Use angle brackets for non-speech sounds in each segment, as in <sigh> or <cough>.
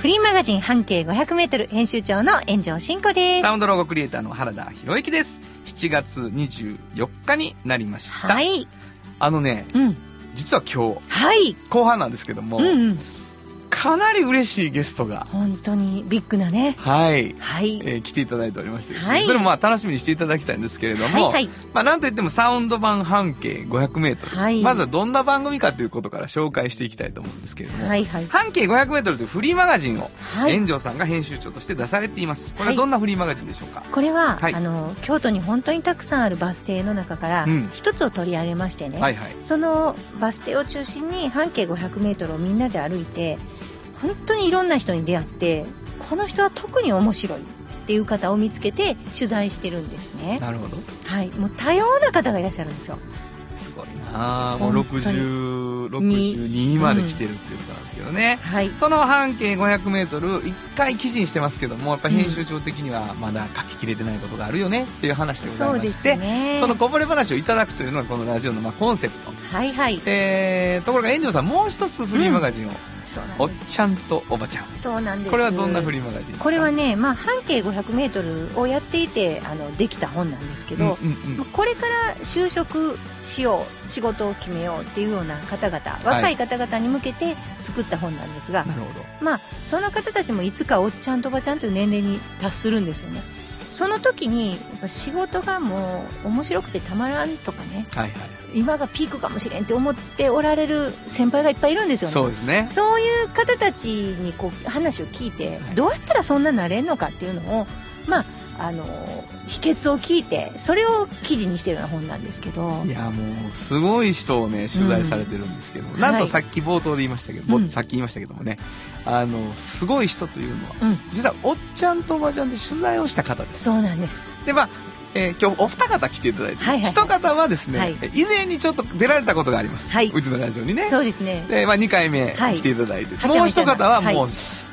フリーマガジン半径500メートル編集長の炎上真子です。サウンドロゴクリエイターの原田博之です。7月24日になりました。はい。あのね、うん。実は今日、はい。後半なんですけども、うんうん。かなり嬉しいゲストが、本当にビッグなね。はい、はい。えー来ていただいておりましてね、はいそれもまあ楽しみにしていただきたいんですけれども、はいはいまあなんといってもサウンド版半径500メートル、はいまずはどんな番組かということから紹介していきたいと思うんですけれども、はいはい。半径500メートルというフリーマガジンを、はい炎上さんが編集長として出されています。これははいどんなフリーマガジンでしょうか、これは、はいあの、京都に本当にたくさんあるバス停の中からうん、一つを取り上げましてね。はいはい。そのバス停を中心に半径500メートルをみんなで歩いて、本当にいろんな人に出会って、この人は特に面白いっていう方を見つけて取材してるんですね。なるほど。はい。もう多様な方がいらっしゃるんですよ。すごいなあもう本当に60、62まで来てるっていうことなんですけどね。はい。その半径500メートル、一回記事にしてますけども、やっぱ編集長的にはまだ書ききれてないことがあるよねっていう話でございまして、すね。そのこぼれ話をいただくというのがこのラジオのまあコンセプト。はいはい。えー、ところが炎上さんもう一つフリーマガジンを、そうなんおっ。ちゃんとおばちゃん。そうなんです。これはどんなフリーマガジンですか？これはね、まあ、半径500メートルをやっていて、あの、できた本なんですけど、うんうんこれから就職しよう、仕事を決めようっていうような方々、若い方々に向けて作った本なんですが、なるほど。まあ、その方たちもいつかおっちゃんとおばちゃんという年齢に達するんですよね。その時に、やっぱ仕事がもう面白くてたまらんとかね、はいはい。今がピークかもしれんって思っておられる先輩がいっぱいいるんですよね。そうですね。そういう方たちにこう話を聞いて、どうやったらそんななれんのかっていうのを、まあ、あの、秘訣を聞いて、それを記事にしてるような本なんですけど。い、やもうすごい人をね取材されてるんですけど、うん。なんとはい。さっき冒頭で言いましたけど、ぼうん。さっき言いましたけどもね。あのすごい人というのは、うん。実はおっちゃんとおばちゃんで取材をした方です。そうなんです。でまあえー今日お二方来ていただいて、はいはいはい。一方はですね、はい。以前にちょっと出られたことがあります、はい。うちのラジオにね。そうですね。で、まあ、2回目はい。来ていただいて、はちゃもう一方はもう、はい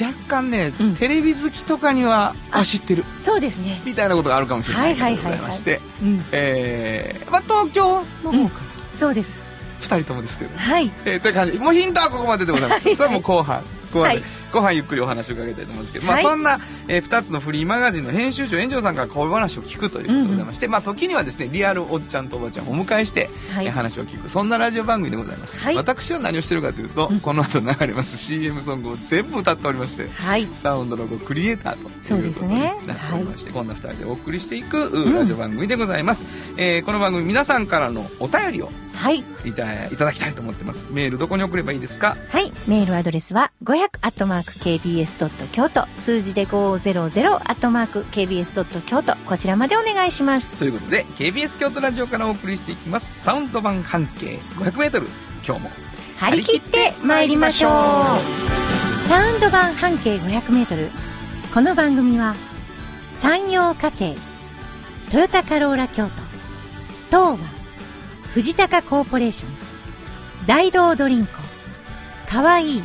若干ね、うん。テレビ好きとかにはあ知ってる。そうですね。みたいなことがあるかもしれないはいということでございまして、うん。えーまあ、東京の方からそうです。2人ともですけど、はい。えー、という感じ。もうヒントはここまででございます、はい。それはもう後半後半後半ゆっくりお話を伺いたいと思うんですけど、まあ、はい。そんな、え2つのフリーマガジンの編集長炎上さんからこういう話を聞くということでございまして、まあ、時にはですねリアルおっちゃんとおばちゃんをお迎えして、はい。えー話を聞く。そんなラジオ番組でございます、はい。私は何をしてるかというと、うん。この後流れます。CM ソングを全部歌っておりましてはい。サウンドロゴクリエイターということそうですね。なっておりまして、こんな2人でお送りしていく、うラジオ番組でございます、えーこの番組皆さんからのお便りをはい。いたいただきたいと思ってます。メールどこに送ればいいですか？はい。メールアドレスは、500-kbs. 京都、数字で 500-kbs. 京都、こちらまでお願いします。ということで KBS 京都ラジオからお送りしていきますサウンド版半径 500m 今日も張り切って参りましょうサウンド版半径500メートル。この番組は、山陽火星、トヨタカローラ京都、東和、藤高コーポレーション、大道ドリンコ、かわいい、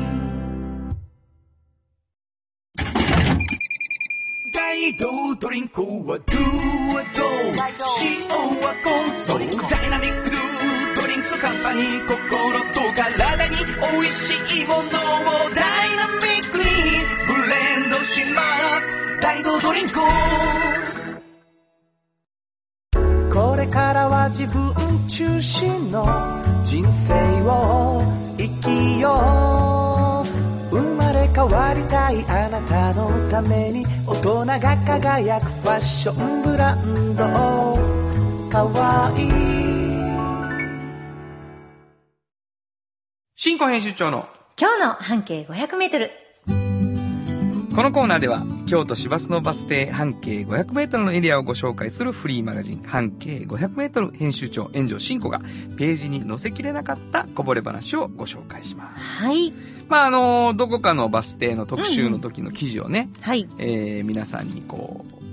ドリンクはドゥはド。塩はコンソーダイナミックドゥドリンクカンパニー心と体に美味しいものをダイナミックにブレンドします大道ドリンクこれからは自分中心の人生を生きよう変わりたいあなたのために大人が輝くファッションブランドかわいい。新庫編集長の今日の半径 500m このコーナーでは京都市バスのバス停半径 500m のエリアをご紹介するフリーマガジン半径 500m 編集長炎上真子がページに載せきれなかったこぼれ話をご紹介します。はい。まああのどこかのバス停の特集の時の記事をね、はい。えー皆さんにこう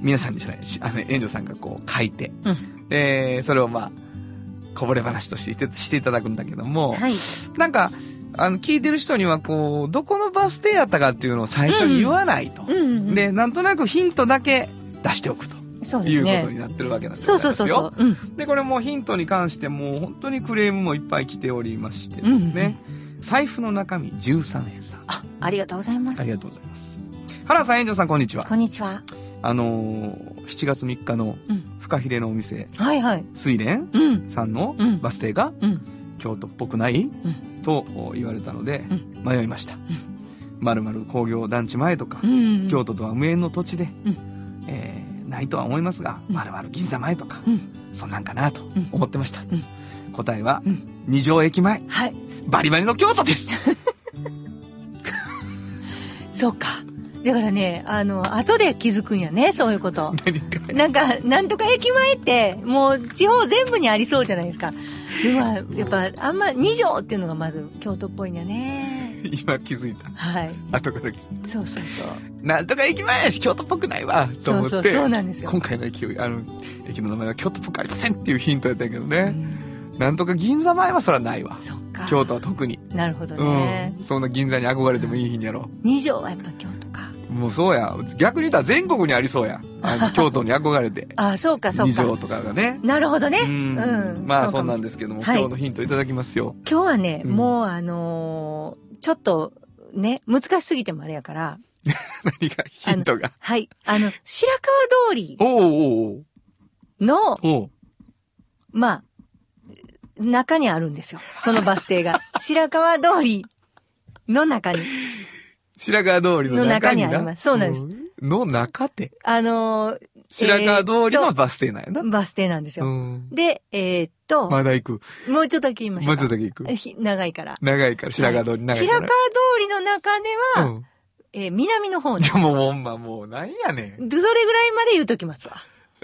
皆さんにじゃないしあの炎上さんがこう書いて、うん。でそれをまあこぼれ話としてしてしていただくんだけども、はい。なんかあの聞いてる人にはこうどこのバス停やったかっていうのを最初に言わないと。うんうんうん。で、なんとなくヒントだけ出しておくとそうですいうことね。になってるわけなんですそよ。うそうそうそう。うん。で、これもヒントに関してもう本当にクレームもいっぱい来ておりましてですね、財布の中身13円さん。あ、ありがとうございます。ありがとうございます。原さん、炎上さん、こんにちは。こんにちは。あのー7月3日のうんフカヒレのお店、はいはい。水蓮うん。さんのうんバス停がうん。京都っぽくない、と言われたのでう迷いました。まるまる工業団地前とか、うん。京都とは無縁の土地で、うんえーないとは思いますが、うんまるまる銀座前とか、うん。そんなんかなとん思ってました。ん答えは、うん二条駅前、はい。バリバリの京都です <laughs> そうか。だからね、あの、後で気づくんやね、そういうこと。何かなんか、なんとか駅前って、もう地方全部にありそうじゃないですか。では、やっぱ、あんま、二条っていうのがまず京都っぽいんやね。今気づいた。はい。後から気づいそうそうそう。た。なんとか駅前やし、京都っぽくないわと思って。そうそうそうなんですよ今回の駅、あの、駅の名前は京都っぽくありませんっていうヒントやったけどうね。んなんとか銀座前はそらないわ。京都は特に。なるほどね。うん。そんな銀座に憧れてもいい日にやろ二条はやっぱ京都。もうそうや。逆に言ったら全国にありそうや。あの、<laughs> 京都に憧れて。あ、そうか、そうか。二条とかがね。なるほどね。ううんん。まあそかもんなんですけども、はい今日のヒントいただきますよ。今日はね、うんもうあのーちょっと、ね、難しすぎてもあれやから、<laughs> 何がヒントが？はい。あの、白川通りの、おうおうまあ、中にあるんですよ。そのバス停が。<laughs> 白川通りの中に。白川通りの中にありますそうなんですんの中って？あのー白川通りのバス停なんやな。とバス停なんですよ。うん。で、えーっと、まだ行く？もうちょっとだけ言いましょまうか。ずだけ行く？ひ <laughs> 長いから。長いから、白川通り長いから。白川通りの中では、うん。えー南の方に。じゃあもうほんまもうなんやねん。でそれぐらいまで言うときますわ。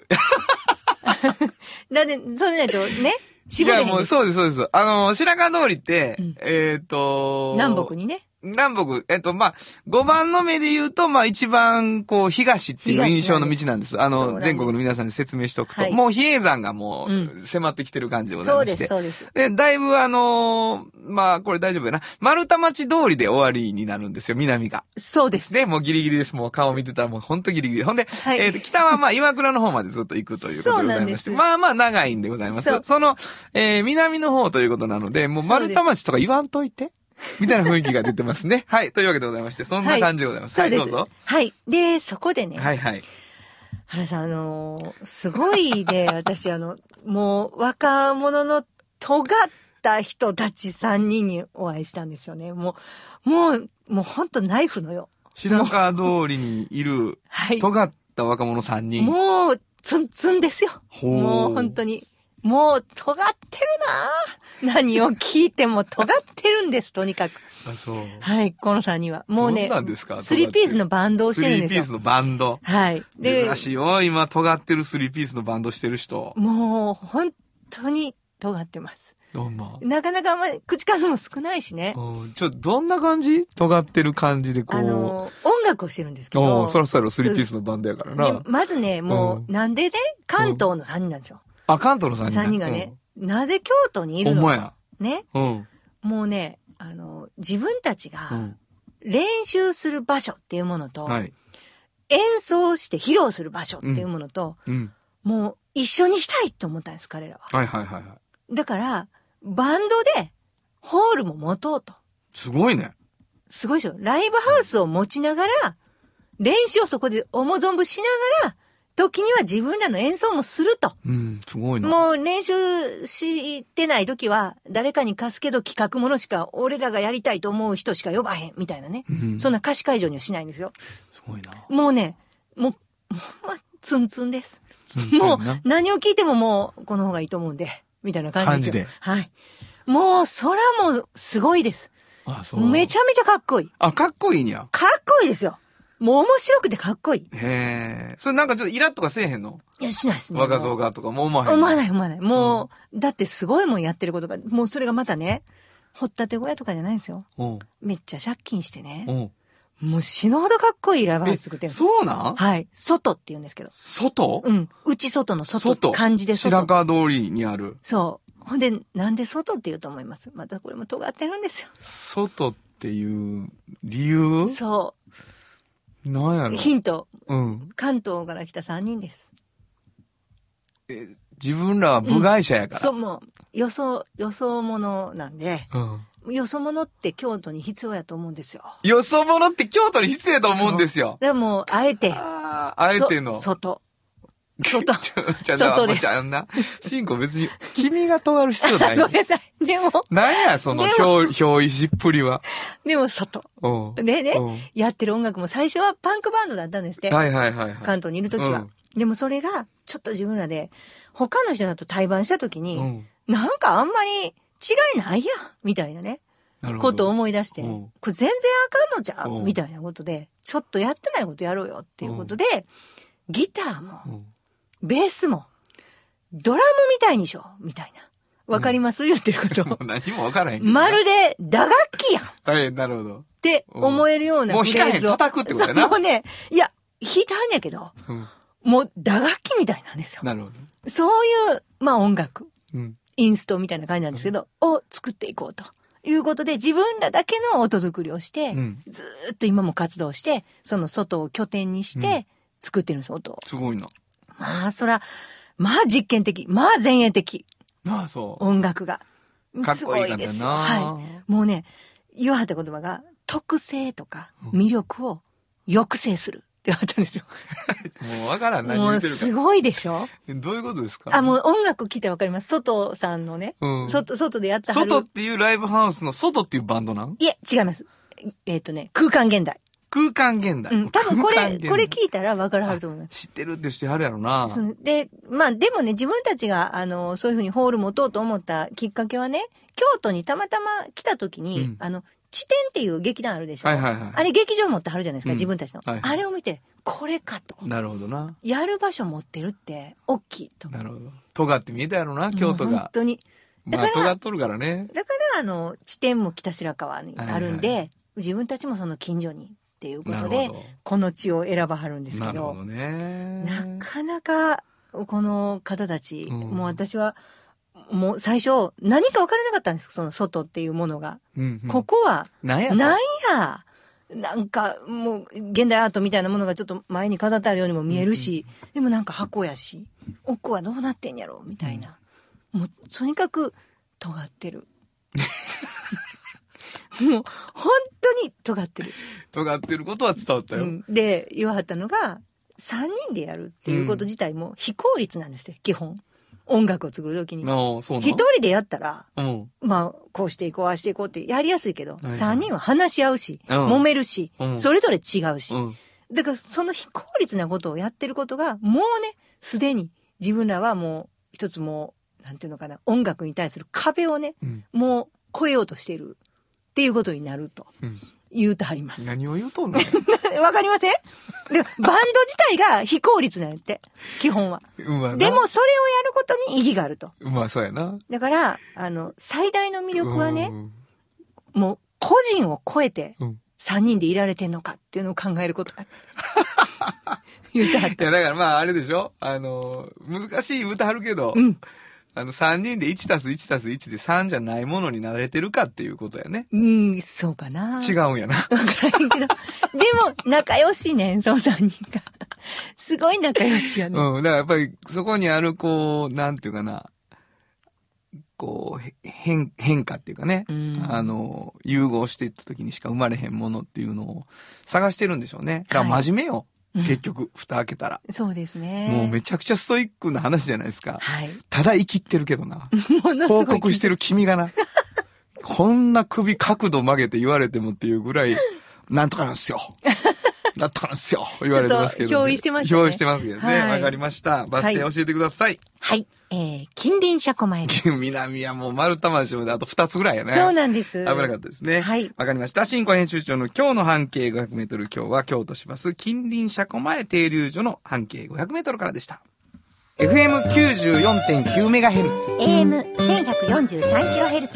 <laughs> だって、そうでないとね、いやもう。そうですそうです。あの、白川通りって、うんえっ、と、南北にね。南北、えっと、まあ、5番の目で言うと、まあ、一番、こう、東っていう印象の道なんです。です全国の皆さんに説明しておくと、はいもう比叡山がもう、うん迫ってきてる感じでございそうです、まして。そうです。で、だいぶあのーまあ、これ大丈夫やな。丸太町通りで終わりになるんですよ、南が。そうです。で、もうギリギリです。もう顔見てたらもうほんとギリギリ。ほんで、はいえーと北はまあ岩倉の方までずっと行くということでございまして。まあまあ長いんでございます。そそうの、えー南の方ということなので、もう丸太町とか言わんといて。みたいな雰囲気が出てますね。<laughs> はい。というわけでございまして、そんな感じでございます。はい、そうです。どうぞ。はい。で、そこでね、はいはい。原さん、あのーすごいね、<laughs> 私、あの、もう、若者の尖った人たち3人にお会いしたんですよね。もう、もう、もう本当ナイフのよ。白川通りにいる、<laughs> はい。尖った若者3人。もう、ツンツンですよ。もう本当に。もう、尖ってるな何を聞いても尖ってるんです、とにかく。あ、そう。はい、この3人は。もうねなんですか、スリーピースのバンドをしてるんですよスリーピース。のバンド。はい。で、珍しいよ。今、尖ってるスリーピースのバンドしてる人。もう、本当に尖ってます。どんな？なかなかあんまり口数も少ないしね。うんちょ、どんな感じ？尖ってる感じでこう。あの、音楽をしてるんですけどう。そろそろスリーピースのバンドやからな。でまずね、もう、うなんでね、関東の3人なんですよ。あ、関東の3人。3人がね、なぜ京都にいるのか。ね。うん。もうね、あの、自分たちうがん。練習する場所っていうものと、はい。演奏して披露する場所っていうものと、うん。もう一緒にしたいと思ったんです、彼らは。はいはいはいはい。だから、バンドで、ホールも持とうと。すごいね。すごいでしょライブハウスを持ちながら、練習をそこで思う存分しながら、時には自分らの演奏もすると。うん、すごいな。もう練習してない時は、誰かに貸すけど企画ものしか、俺らがやりたいと思う人しか呼ばへん、みたいなね。うんそんな貸し会場にはしないんですよ。すごいな。もうね、もう、ま、ツンツンです。うんもうそう何を聞いてももう、この方がいいと思うんで、みたいな感じですよ。感はい。もう、空もすごいです。あ、そめちゃめちゃかっこいい。あ、かっこいいんや。かっこいいですよ。もう面白くてかっこいい。へえ。それなんかちょっとイラッとかせえへんの？いや、しないですね。若造がとかも？う思わへんの？思わない思わない。もう、だってすごいもんやってることが、もうそれがまたね、掘ったて小屋とかじゃないんですよ。うん。めっちゃ借金してね。うん。もう死ぬほどかっこいいライブハウス作ってるそうなん？はい。外って言うんですけど。外？うん。内外の外。外。漢字で外。白川通りにある。そう。ほんで、なんで外って言うと思います？またこれも尖ってるんですよ。外っていう理由？そなんやろ？う。ヒント。うん。関東から来た3人です。え自分らは部外者やから。そう、もう、予想、予想ものなんで、うん。よそ者って京都に必要やと思うんですよ。よそ者って京都に必要やと思うんですよ。でも、あえて、ああ、あえての。そ外。外。<laughs> ちょ、ちょ、外ですちゃんな。しんこ別に、君が尖る必要ないご。めんなさい。でも、なんや、そので表、表意しっぷりは。でも外。うん。でねうん、やってる音楽も最初はパンクバンドだったんですって。はいはいはいはい。関東にいるときは。でもそれが、ちょっと自分らで、他の人だと対バンしたときに、うん。なんかあんまり違いないやん、みたいなね。ことを思い出して、うんこれ全然あかんのじゃうんん、みたいなことで、ちょっとやってないことやろうよっていうことで、ギターも、うんベースも、ドラムみたいにしよう、みたいな。わかります、言ってることも。う <laughs> 何もわからへんけどな。まるで打楽器やんっはい、なるほど。て思えるようなもう弾かへんフレーズを。叩くってことやなそうもうね、いや、弾いたんやけど、うん。もう打楽器みたいなんですよ。なるほど。そういう、まあ音楽、うん。インストみたいな感じなんですけど、を作っていこうと。いうことで、自分らだけの音作りをして、うん。ずーっと今も活動して、その外を拠点にしうんて、作ってるんです、音を。すごいな。まあ、そら、まあ実験的、まあ前衛的、ああ、そう。音楽が。かっすこいいですよ。な。はい。もうね、言わはった言葉が、特性とか魅力を抑制するって言われたんですよ。<laughs> もうわからん、何言ってるか。すごいでしょ？えどういうことですか？あ、もう音楽聞いてわかります。外さんのね、うん。外、外でやったはる外っていうライブハウスの外っていうバンドなん？いえ、違います。えっ、とね、空間現代。空間現代。うん。多分これ、これ聞いたら分からはると思います。知ってるってしてはるやろな。で、まあでもね、自分たちが、あの、そういうふうにホール持とうと思ったきっかけはね、京都にたまたま来た時に、うんあの、地点っていう劇団あるでしょ？はいはいはい。あれ劇場持ってはるじゃないですか、うん自分たちの、はいあれを見て、これかと。なるほどな。やる場所持ってるって、大きいと。なるほど。尖って見えたやろな、京都もう本が。当に。だまあ、から尖っとるからね。だから、あの、地点も北白川にあるんで、はいは自分たちもその近所にっていうことで。この地を選ばはるんですけど、なね。なかなか、この方たち、うんもう私は、もう最初、何か分からなかったんですその外っていうものが。うんうんここは、なんやとなんや、なんか、もう、現代アートみたいなものがちょっと前に飾ってあるようにも見えるし、でもなんか箱やし、奥はどうなってんやろみたいな。もう、とにかく、尖ってる。<laughs> もう、本当に尖ってる。尖ってることは伝わったよ。うんで、言わはったのが、3人でやるっていうこと自体も非効率なんですよ、基本。音楽を作るときに。一人でやったら、うん。まあ、こうしていこう、ああしていこうってやりやすいけど、いはい3人は話し合うし、うん揉めるし、うんそれぞれ違うし。うん。だから、その非効率なことをやってることが、もうね、すでに自分らはもう、一つもう、なんていうのかな、音楽に対する壁をね、うん。もう超えようとしているっていうことになるとうん。言うとはります。何を言うとんの？<laughs> わかりません？でバンド自体が非効率なんやって、基本は。でも、それをやることに意義があると。まあ、そうやな。だから、あの、最大の魅力はねう、んもう、個人を超えてうん、3人でいられてんのかっていうのを考えることだ。<laughs> 言ってはっいた。や、だからまあ、あれでしょ？あの、難しい歌はるけど、うん。あの、3人で1たす1たす1で3じゃないものに慣れてるかっていうことやね。うん、そうかな。違うんやな。わからんけど。<laughs> でも、仲良しねん、その3人が。すごい仲良しやね。うん。だからやっぱり、そこにある、こう、なんていうかな、こう、へ変、変化っていうかね、うんあの、融合していった時にしか生まれへんものっていうのを探してるんでしょうね。だからはい真面目よ。うん結局、蓋開けたら。そうですね。もうめちゃくちゃストイックな話じゃないですか。はい。ただ生きってるけどな。<laughs> 報告してる君がな。こんな首角度曲げて言われてもっていうぐらい、なんとかなんですよ。だったんですよ。言われてますけど、ね。ちょっと憑依してましたね憑依してますけどね。わ、はいかりました。バス停教えてください。はい。えー、近隣車庫前です。<laughs> 南はもう丸太町まであと2つぐらいやね。そうなんです。危なかったですね。はいわかりました。新庫編集長の今日の半径500メートル。今日は京都市バス近隣車庫前停留所の半径500メートルからでした。FM94.9 メガヘルツ。AM1143kHz で、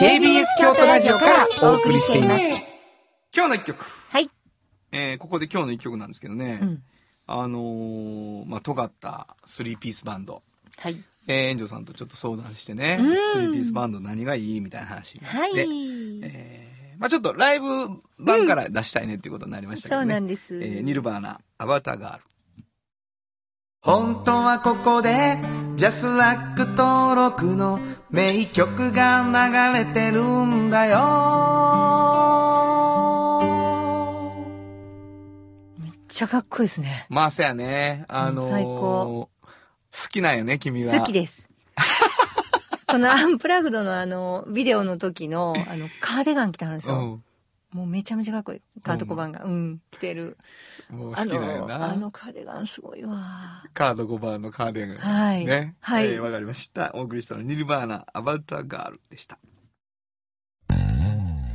KBS 京都ラジオからお送りしています。今日の一曲。はい。えー、ここで今日の一曲なんですけどね。うん。あのー、まあ、尖ったスリーピースバンド。はい。えー、園長さんとちょっと相談してね、うんスリーピースバンド何がいいみたいな話になって、はい。えー、まあちょっとライブ版から出したいねっていうことになりましたけどね。そうなんです。えー、ニルバーナ、アバターガール。本当はここでジャスラック登録の名曲が流れてるんだよちゃかっこいいですね。まあせやね、あのー最高好きなんよね、君は。好きです。<laughs> このアンプラグドのあの、ビデオの時の、あの、カーディガン着てあるんですよ。うん。もうめちゃめちゃかっこいい。カートコバンが。うん、着てる。もう好あきなんよの、あな。のカーディガンすごいわ。カード5番のカーデン。はいね。はいえーわかりました。お送りしたのはニルバーナ、アバターガールでした。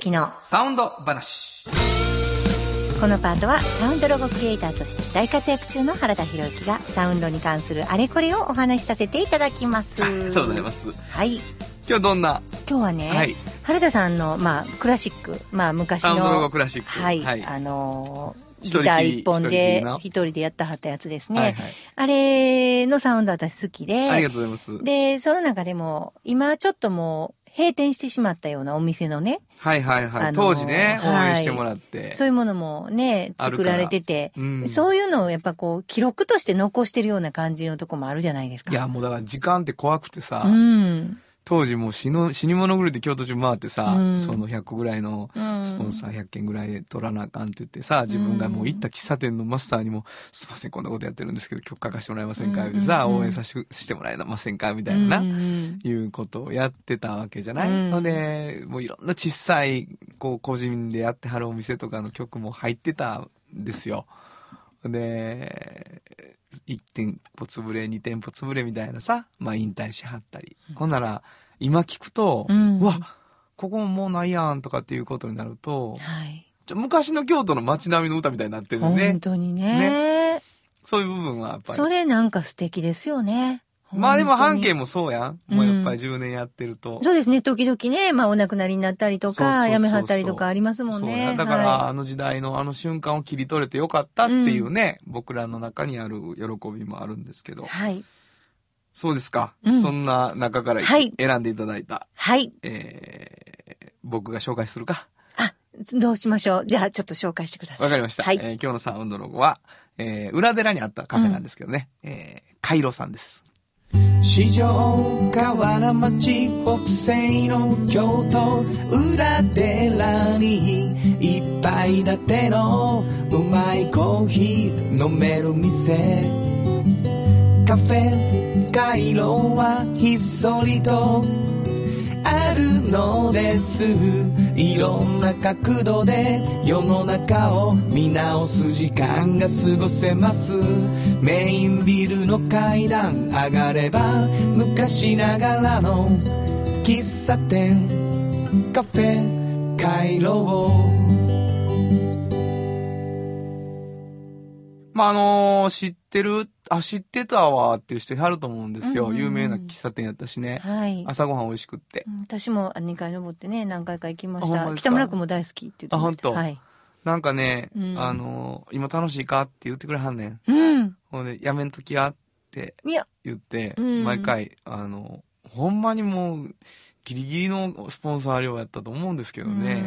田博之のサウンド話。このパートはサウンドロゴクリエイターとして大活躍中の原田博之がサウンドに関するあれこれをお話しさせていただきます。ありがとうございます。はい。今日どんな、今日はね、はい。原田さんの、まあ、クラシック、まあ、昔の、サウンドロゴクラシック。はい、はい。あのーギター一本で一人でやったはったやつですね。はいはい。あれのサウンド私好きで。ありがとうございます。で、その中でも、今ちょっともう閉店してしまったようなお店のね、はいはいはい。あのー当時ね、応はい援してもらって。そういうものもね、作られてて、うんそういうのをやっぱこう、記録として残してるような感じのとこもあるじゃないですか。いや、もうだから時間って怖くてさ、うん。当時もう死の、死に物狂いで京都中回ってさ、うん。その100個ぐらいのうん。スポンサー100件ぐらい取らなあかんって言ってさ、自分がもう行った喫茶店のマスターにも、すいません、こんなことやってるんですけど、曲書かせてもらえませんか？うんみたいな応援さししてもらえませんかみたいないうことをやってたわけじゃない、うん。ので、もういろんな小さい、こう、個人でやってはるお店とかの曲も入ってたんですよ。で、1店舗潰れ、2店舗潰れみたいなさ、まあ引退しはったり。ほんなら、今聞くと、ううんわ、ここもうないやんとかっていうことになると、はい。ちょ昔の京都の街並みの歌みたいになってるね本。当にねそういう部分はやっぱり。それなんか素敵ですよね。まあでも半径も。もそうやん。うんもうやっぱり10年やってると。そうですね。時々ね、まあお亡くなりになったりとか、そうそうそうそうやめはったりとかありますもんね。やだから、はあの時代のあの瞬間を切り取れてよかったっていうね、僕らの中にある喜びもあるんですけどい。。はい。そうですか。うんそんな中からはい選んでいただいた、はい。えー、僕が紹介するか。あ、どうしましょう。じゃあちょっと紹介してください。わかりました。はい。えー今日のサウンドロゴは、えー、裏寺にあったカフェなんですけどね、えー、カイロさんです。四条河原町北西の京都裏寺に一杯立てのうまいコーヒー飲める店。カフェ街路はひっそりと。あるのです。いろんな角度で世の中を見直す時間が過ごせます。メインビルの階段上がれば昔ながらの喫茶店カフェ回廊まあ、あのー知ってる、あ、知ってたわっていう人いはると思うんですよ。うんうんうん有名な喫茶店やったしね。はい。朝ごはん美味しくって。うん私も2階登ってね、何回か行きました。北村君も大好きって言ってました。あはい。なんかね、うんあのー今楽しいかって言ってくれはんねん。うん。ほんで、やめんときやっていや、言って、うん毎回、あの、ほんまにもう、ギリギリのスポンサー料やったと思うんですけどね。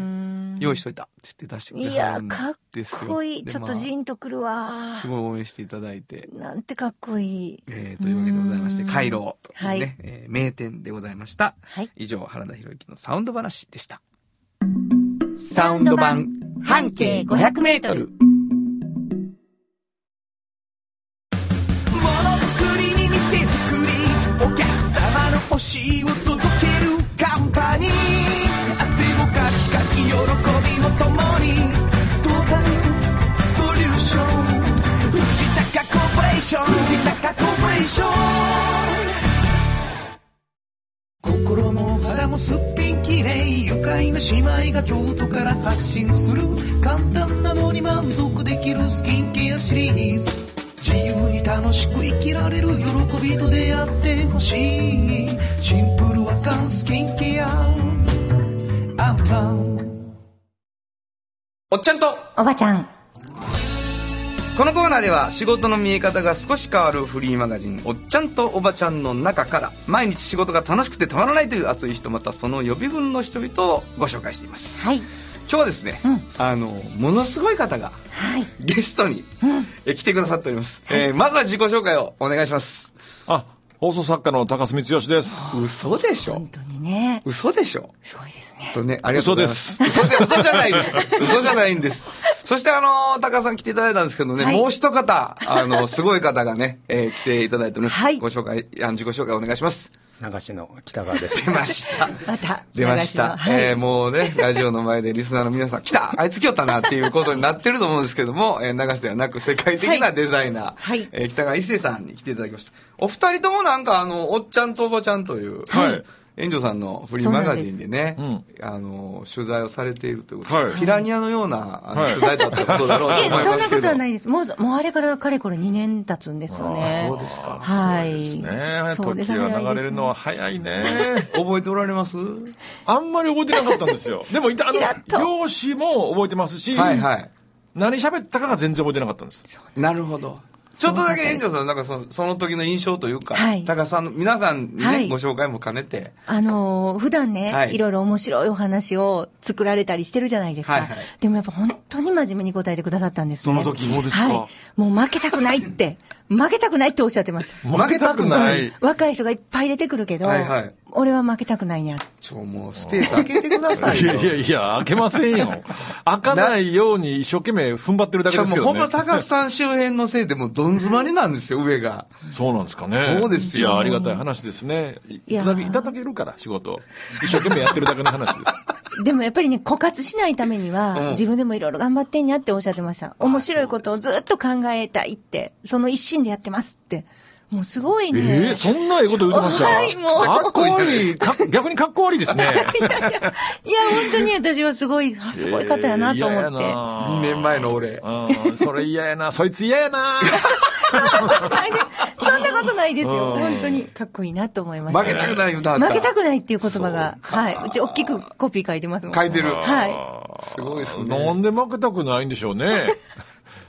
用意しといたって言って出してくれいや、はるんかっですよ。こいい。でちょっとまジーンとくるわあ。すごい応援していただいて。なんてかっこいい。えー、というわけでございまして、うんカイロというね、はいえー名店でございました。はい。以上、原田博之のサウンド話でした。サウンド版半径500メートル。ものづくりに店づくりお客様の欲しいを届けるカンパニーびを共にトータルソリューション。藤高コーポレーション。藤高コーポレーション。心も肌もすっぴんきれい愉快な姉妹が京都から発信する簡単なのに満足できるスキン。ケアシリーズ自由に楽しく生きられる喜びと出会ってほしいシン。プルアカン。スキン。ケアアンパンおっちゃんとおばちゃん。このコーナーでは仕事の見え方が少し変わるフリーマガジン「おっちゃんとおばちゃん」の中から毎日仕事が楽しくてたまらないという熱い人またその予備軍の人々をご紹介していますはい。今日はですね、うんあのものすごい方がはい。ゲストに、うん。え来てくださっております、えーまずは自己紹介をお願いしますあ、放送作家の高須光義です。嘘でしょ本当にね。嘘でしょすごいですね。とね、ありがとうございます。嘘で嘘じゃないです。嘘じゃないんです。そしてあの、高橋さん来ていただいたんですけどね、はいもう一方、あの、すごい方がね、えー来ていただいております。はいご紹介、自己紹介お願いします。流しの北川です。出ました。また。出ました。はい。えーもうね、ラジオの前でリスナーの皆さん、来たあいつ来よったなっていうことになってると思うんですけども、えー、流しではなく世界的なデザイナー、はいえー北川一生さんに来ていただきました。お二人ともなんかあの、おっちゃんとおばちゃんという、はい園長さんのフリーマガジンでね、であの、取材をされているということで、はいピラニアのようなあの、はい取材だったことだろうと思いいや、そんなこ。とはないです。もう、もうあれからかれこれ2年経つんですよね。そうですかはい。ねそうです時が流れるのは早いね。<laughs> 覚えておられます？あんまり覚えてなかったんですよ。<laughs> でも、いた、あの、容姿も覚えてますし、はいはい。何喋ったかが全然覚えてなかったんです。なるほど。ちょっとだけ園長さん、なんかそのその時の印象というか、はい高橋さんの、皆さんにね、はいご紹介も兼ねて、あのー普段ね、はいい、ろいろ面白いお話を作られたりしてるじゃないですか。はいはいでもやっぱ本当に真面目に答えてくださったんですね。その時そうですか？はい。もう負けたくないって、負けたくないっておっしゃってました。負けたくない。若い人がいっぱい出てくるけど、はいはい俺は負けたくないにゃ。ちょ、もうスペース <laughs> 開けてくださいよ。いやいやいや、開けませんよ。開かないように一生懸命踏ん張ってるだけですけどね。ほんま高橋さん周辺のせいでもうどん詰まりなんですよ、上が。そうなんですかね。そうですよいや、ありがたい話ですね。いただけいただけるから、仕事。一生懸命やってるだけの話です。<laughs> でもやっぱりね、枯渇しないためには、うん自分でもいろいろ頑張ってんにゃっておっしゃってました。面白いことをずっと考えたいって、その一心でやってますって。もうすごいね。ええそんなええこと言うてました？はいもうかっこいい。か逆にかっこ悪いですね。いや、本当に私はすごい、あすごい方やなと思って。2年前の俺。うん、それ嫌やな。そいつ嫌やな。<laughs> そんなことないですよ。うん本当にかっこいいなと思いました。負けたくない歌。負けたくないっていう言葉が、はい。うち大きくコピー書いてますもん。書いてる。はい。すごいですね。なんで負けたくないんでしょうね。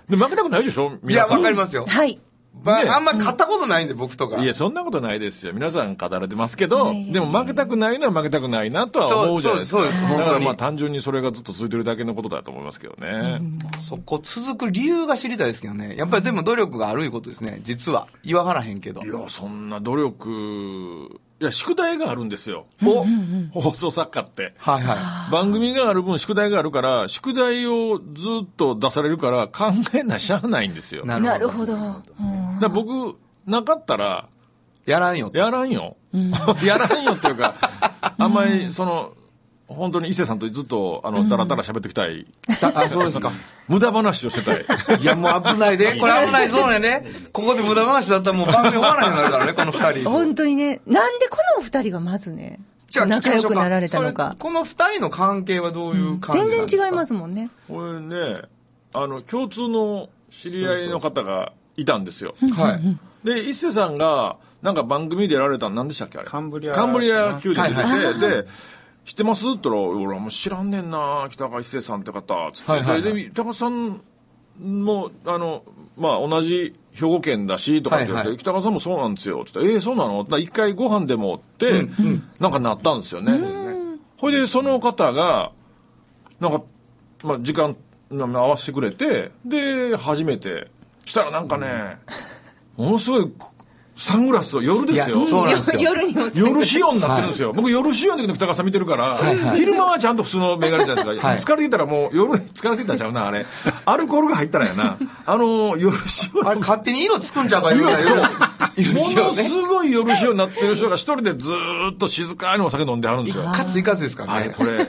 で負けたくないでしょいや、皆さん。わかりますよ。はい。まあ、ねあんま買ったことないんで、僕とか。いや、そんなことないですよ。皆さん語られてますけど、でも負けたくないのは負けたくないなとは思うじゃないですか。そうそうですそうですだからまあ単純にそれがずっと続いてるだけのことだと思いますけどね。そこ続く理由が知りたいですけどね。やっぱりでも努力があるいうことですね。実は。言わはらへんけど。いや、そんな努力、いや、宿題があるんですよ。お放送作家って。はいは番組がある分、宿題があるから、宿題をずっと出されるから、考えなしゃあないんですよ。なるほど。うんら僕、なかったら、やらんよと。やらんよ。<laughs> やらんよっていうか、あんまり、その、本当に伊勢さんとずっと、あの、だらだら喋ってきたい。あ、そうですか。<laughs> 無駄話をしてたい。いや、もう危ないで。これ危ないそうねね。ここで無駄話だったらもう番組終わらへんようになるからね、<laughs> この二人。本当にね、なんでこのお二人がまずね、じゃあ聞き仲良くなられたのか。この二人の関係はどういう感じなん全ですか？然違いますすもんね。これね、あの、共通の知り合いの方がいたんですよ。はい。で、一瀬さんが、なんか番組でやられたの何でしたっけあれ？カンブリアカンブリア級で出てて、はいはで、知ってます？って言ったら、俺はもう知らんねんな北川一生さんって方、つって。はいはいはい。で、で北川さんも、あの、まあ、同じ兵庫県だし、とかって言って、はいはい。北川さんもそうなんですよ、つって、えー、そうなの？一回ご飯でもって、なんかなったんですよね。ほいで、その方が、なんか、まあ、時間、まあ合わせてくれて、で、初めて、したらなんかね、ものすごい、サングラスを夜ですよ。そうなんですよ。夜にも夜仕様になってるんですよ。僕夜仕様の時の北川さん見てるから、昼間はちゃんと普通のメガネじゃないですか。はい疲れてきたらもう夜、疲れてきたんちゃうな、あれ。アルコールが入ったらやな。あの、夜仕様のあれ、勝手に色つくんちゃうかいうぐらいそう色しもの。すごい夜仕様になってる人が一人でずーっと静かにお酒飲んではるんですよ。かついかつですからね。あれ、これ、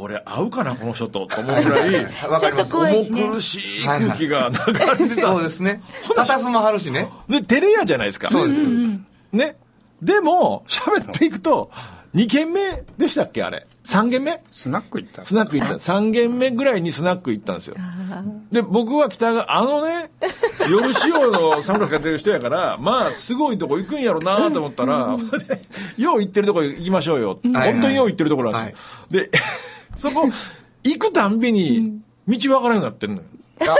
俺合うかな、この人と、と思うぐらい、<laughs> わかります。ちょっと怖いしね重苦しい空気が流れてたそうですね。たたずまはるしね。で、テレ屋じゃないですか。そうです。ね。でも、喋っていくと、2軒目でしたっけあれ。3軒目？スナック行ったスナック行った。3軒目ぐらいにスナック行ったんですよ。で、僕は北が、あのね、夜仕様のサングラスかけてる人やから、まあ、すごいとこ行くんやろなと思ったら、でよう行ってるとこ行きましょうよ。はい本当によう行ってるところなんですよ。で、そこ、行くたんびに、道わからなくなってんのよ。あ。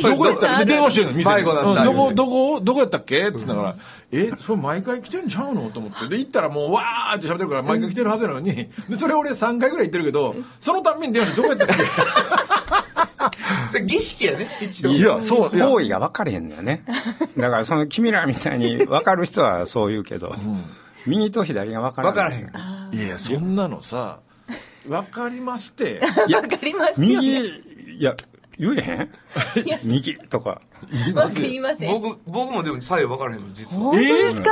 <laughs> どこやった？で電話してるの、店に。だったうんどこ、どこ、どこやったっけ？って言ったから、え、それ毎回来てんちゃうの？と思って。で、行ったらもう、わーって喋ってるから、毎回来てるはずなのに、で、それ俺3回ぐらい行ってるけど、そのたんびに電話して、どこやったっ <laughs> それ儀式やね、一応。けいや、そう、いや、方位が分かれへんのよね。だからその君らみたいに分かる人はそう言うけど、右と左が分からからへん。いや、そんなのさ、わかりますって。<laughs> わかりますよ、右、ね。いや、言えへん？右とか。わかりません。僕、僕もでも左右分からへんの、実は。本当ですか、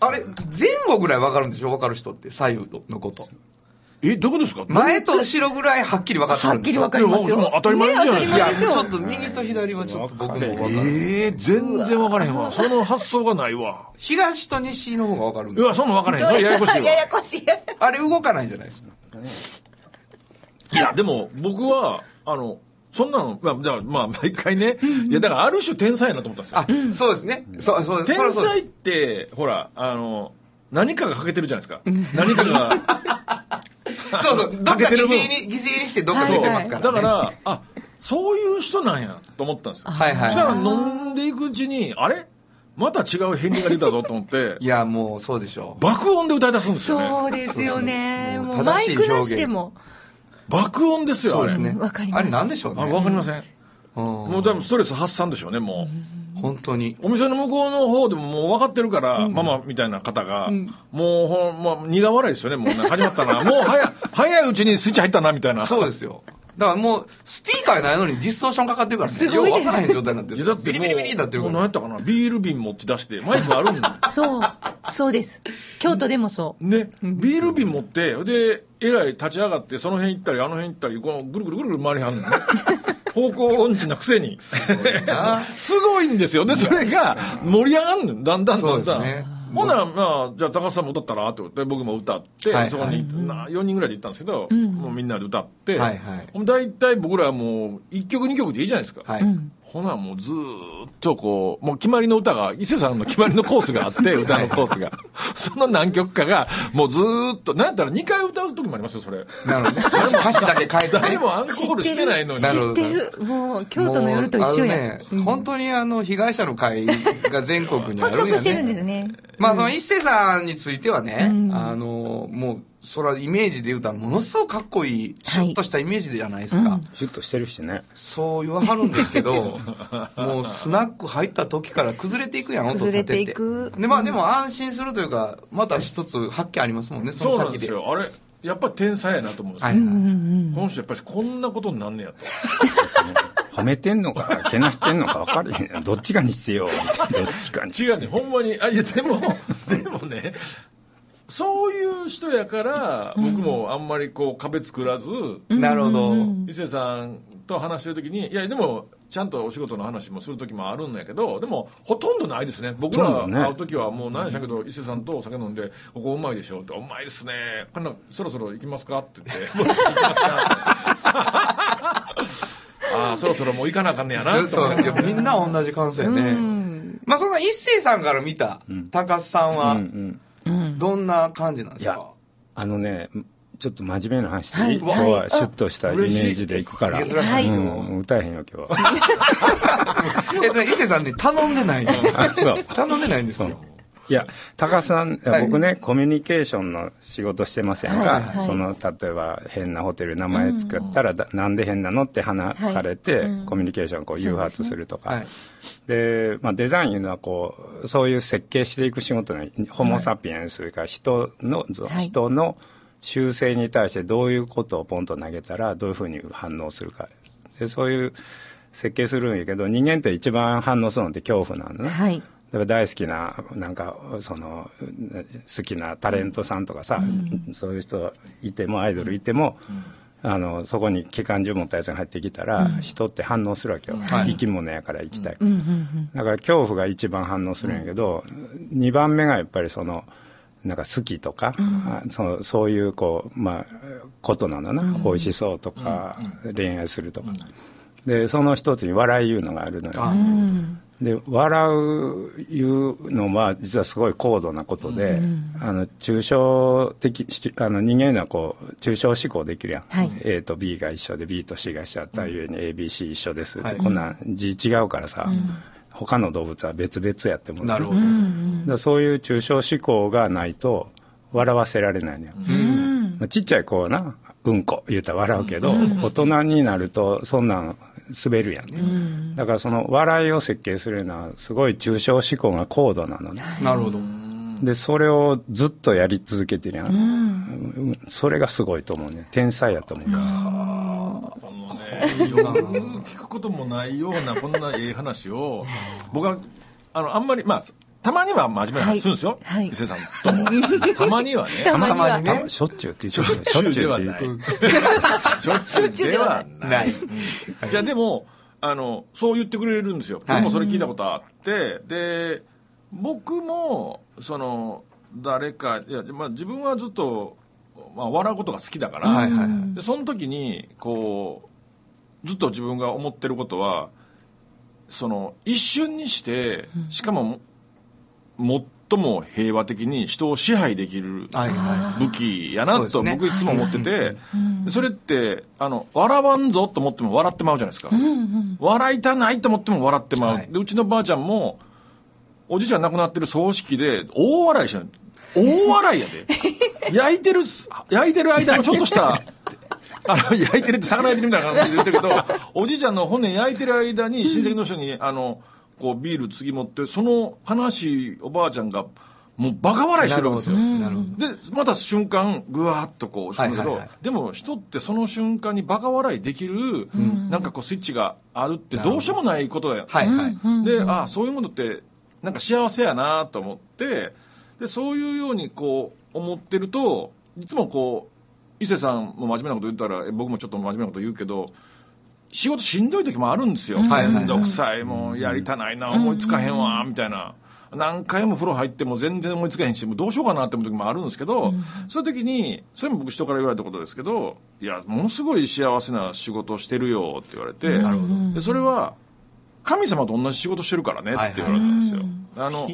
あれ、前後ぐらい分かるんでしょ？分かる人って、左右のこと。え、どこですか？前と後ろぐらいはっきり分かってはっきりわかりますよ。当たり前じゃないですかいや、ちょっと右と左はちょっと僕も分かる。ええ全然わからへんわ。その発想がないわ。東と西の方が分かるんですようわ、そんなんわからへん。ややこしいわや。やこしい。あれ動かないじゃないですか。いや、でも、僕は、あの、そんなの、まあ、だからまあ、毎回ね、いや、だから、ある種天才やなと思ったんですよ。あ、そうですね。そう、そう、そ天才って、ほら、あの、何かが欠けてるじゃないですか。何かが。<laughs> そうそう、どっか犠牲に、犠牲にしてどっか出てますから、ね。だから、あ、そういう人なんや、と思ったんですよ。はいはいそしたら飲んでいくうちに、あれ？また違う片鱗が出たぞと思って <laughs> い、や、もうそうでしょう。爆音で歌い出すんですよね。そうですよね。もうマ正しいイクな表現しでも。爆音ですよ、あれ。そうですね。わかりますあれなんでしょうね。あ、わかりません。うんもう多分ストレス発散でしょうね、もう。本当に。お店の向こうの方でももう分かってるから、ママみたいな方が、もうほん、まあ、苦笑いですよね、もうね、始まったな。もう早、<laughs> 早いうちにスイッチ入ったな、みたいな。そうですよ。だからもう、スピーカーないのにディストーションかかってるからね。すごいですよう分からへん状態になってるだってビリビリビリになってるもうから。何やったかな、ビール瓶持ち出して、マイクあるんだ。そう。そうです。京都でもそう。ね、ビール瓶持って、で、えらい立ち上がって、その辺行ったり、あの辺行ったり、このぐるぐるぐるぐる回りはんのね。方向音痴なくせに。すごいんですよ。で、それが盛り上がんの。だんだんだんだん。ほんなら、まあ、じゃあ高橋さんも歌ったらってことで、僕も歌って、はいそこに、な4人ぐらいで行ったんですけど、もうみんなで歌って、はい大体僕らはもう、1曲2曲でいいじゃないですか。はい。ほな、もうずーっとこう、もう決まりの歌が、伊勢さんの決まりのコースがあって、歌のコースが。その何曲かが、もうずーっと、なんやったら2回歌う時もありますよ、それ。なるほどね。歌詞だけ変えてね。誰もアンコールしてないのに。知ってる。もう、京都の夜と一緒や。本当にあの、被害者の会が全国にあ <laughs> 発るんや足してるんですね。ね。まあその一世さんについてはね、あの、もう、それはイメージで言うたらものすごくかっこいい、シュッとしたイメージじゃないですか。シュッとしてるしね。そう言わはるんですけど、<laughs> もうスナック入った時から崩れていくやん、音崩れて立てて。いくで、まあでも安心するというか、また一つ発見ありますもんね、そそうの先で。なんですよ。あれ、やっぱ天才やなと思うんですよ。はいはい。この人やっぱりこんなことになんねやと。褒めてんのか、けなしてんのか分かれへん。どっちかにしてよ。どっちかに。違うね、ほんまに。あ、いや、でも、<laughs> でもね、そういう人やから、僕もあんまりこう壁作らず、なるほど。伊勢さんと話してる時に、いや、でも、ちゃんとお仕事の話もする時もあるんやけど、でも、ほとんどないですね。僕ら会う時はもう何やしたけど、伊勢さんとお酒飲んで、ここうまいでしょ。って、うまいですね。こんな、そろそろ行きますか？って。言って、もう行きますか？<laughs> ああそろそろもう行かなあかんねやな。と <laughs> そうみんな同じ感想やね。まあそんな一星さんから見た高須さんうんはうん。どんな感じなんですいやかあのねちょっと真面目な話で、はい。今日はシュッとしたイメージでいくから、嬉しいうん、歌えへんよ今日は。<laughs> えっとね、伊勢さんに頼んでないの。あそう。頼んでないんですよ。いや高須さん、僕ねコミュニケーションの仕事してませんか、はい。はい。その例えば変なホテル名前作ったら、だなんで変なのって話されて、うん。コミュニケーションをこう誘発するとか、はい。で、まあ、デザインいうのはこうそういう設計していく仕事のホモ・サピエンスが人の、はい。人の習性に対してどういうことをポンと投げたらどういうふうに反応するか。でそういう設計するんやけど人間って一番反応するのって恐怖なのね、はい。だから大好きななんかその好きなタレントさんとかさ、そういう人いてもアイドルいても、あのそこに機関銃持ったやつが入ってきたら、人って反応するわけよ、はい。生き物やから生きたい、うん。うん。うん。だから恐怖が一番反応するんやけど、2番目がやっぱりそのなんか好きとか、あそそういうこうまあことなのな、美味しそうとか、恋愛するとか、でその一つに笑いいうのがあるのよ、あで笑ういうのは実はすごい高度なことで、あの抽象的しあの人間はこう抽象思考できるやん、はい。A と B が一緒で B と C が一緒だったゆえに ABC 一緒ですって、はい。こんなん字違うからさ、他の動物は別々やってもなるほど。そういう抽象思考がないと笑わせられないのよ、まあちっちゃい子はなうんこ言うたら笑うけど、大人になるとそんなん滑るやん。ね、だからその笑いを設計するのはすごい抽象思考が高度なのね。なるほど。でそれをずっとやり続けてるやん、うん。それがすごいと思うね。天才やと思う、このねよく聞くこともないような <laughs> こんなええ話を僕はあのあんまりまあたまには真面目な話するんですよ、はい。伊勢さんとも。たまにはね。<laughs> たまにね。あしょっちゅうって言ってる。しょっちゅうって言ってる。しょっちゅうではない。ない。いやでもあのそう言ってくれるんですよ、はい。僕もそれ聞いたことあって。で僕もその誰かいや、まあ、自分はずっと、まあ、笑うことが好きだから、はいはい。でその時にこうずっと自分が思ってることはその一瞬にしてしかも最も平和的に人を支配できるはいは武器やなと僕いつも思ってて、それってあの笑わんぞと思っても笑ってまうじゃないですか、笑いたないと思っても笑ってまう、はい。でうちのばあちゃんもおじいちゃん亡くなってる葬式で大笑いしてる大笑いやで。焼いてる焼いてる間のちょっとした <laughs> あの焼いてるって魚焼いてるみたいな感じで言ってるけどおじいちゃんの骨焼いてる間に親戚の人にあのこうビール次持ってその悲しいおばあちゃんがもうバカ笑いい。してるわけですよ。でまた瞬間ぐわーっとこう落ち込むけど、でも人ってその瞬間にバカ笑いできる、なんかこうスイッチがあるってどうしようもないことだよ、はいはい。でああそういうものってなんか幸せやなと思ってでそういうようにこう思ってるといつもこう伊勢さんも真面目なこと言ったらえ僕もちょっと真面目なこと言うけど仕事しんどい時もあるんですよ。面倒くさいもうやりたないな思いつかへんわみたいな。何回も風呂入っても全然思いつかへんしもうどうしようかなって思う時もあるんですけど、そういう時にそれも僕人から言われたことですけどいやものすごい幸せな仕事をしてるよって言われてそれは神様と同じ仕事してるからねって言われたんですよ。あの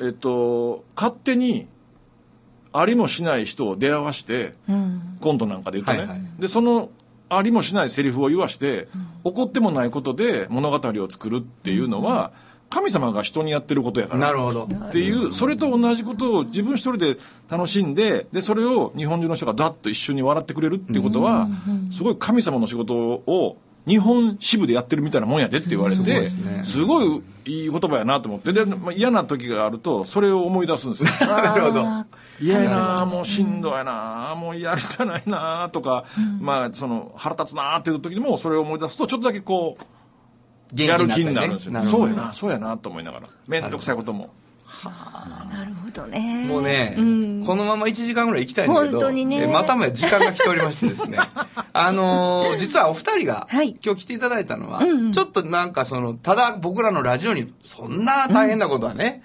えっと勝手にありもしない人を出会わして、コントなんかで言うとね、はいはい。でそのありもしないセリフを言わして、起こってもないことで物語を作るっていうのは、神様が人にやってることやからなるほど。っていうそれと同じことを自分一人で楽しんででそれを日本中の人がダッと一緒に笑ってくれるっていうことはすごい神様の仕事を日本支部でやってるみたいなもんやでって言われすごいてですね。すごいいい言葉やなと思って。で、まあ、嫌な時があるとそれを思い出すんですよ。<laughs> なるほど。嫌やなもうしんどいなもうやりたないなとか、まあその腹立つなっていう時にもそれを思い出すとちょっとだけこうやる気になるんですよ、なるほど。そうやなそうやなと思いながら。面倒くさいこともなるほどね。もうね、んこのまま1時間ぐらい行きたいんだけど、本当にねえまたま時間が来ておりましてですね、<laughs> あのー実はお二人が、はい今日来ていただいたのは、うんうんちょっとなんかその、ただ僕らのラジオにそんな大変なことはね、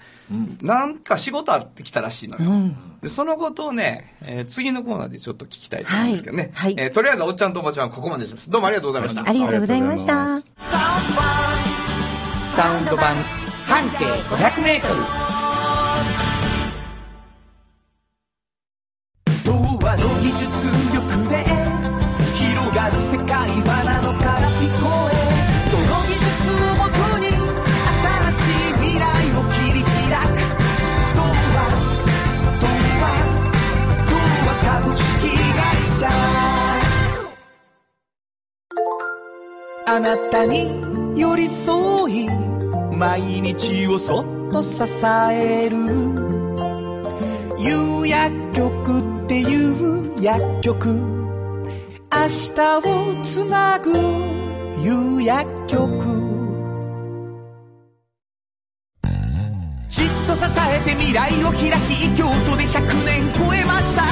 なんか仕事あってきたらしいのよ。でそのことをね、えー次のコーナーでちょっと聞きたいと思うんですけどね。はいはいえーとりあえずおっちゃんとおばちゃんはここまでします。どうもありがとうございました。ありがとうございました。サウンド版半径500メートル。技術力で広がる世界はなのから聞こえその技術をもとに新しい未来を切り開く。童話童話童話株式会社。あなたに寄り添い毎日をそっと支える。有薬局っていう薬局。明日をつなぐ有薬局。じっと支えて未来を開き京都で100年超えました。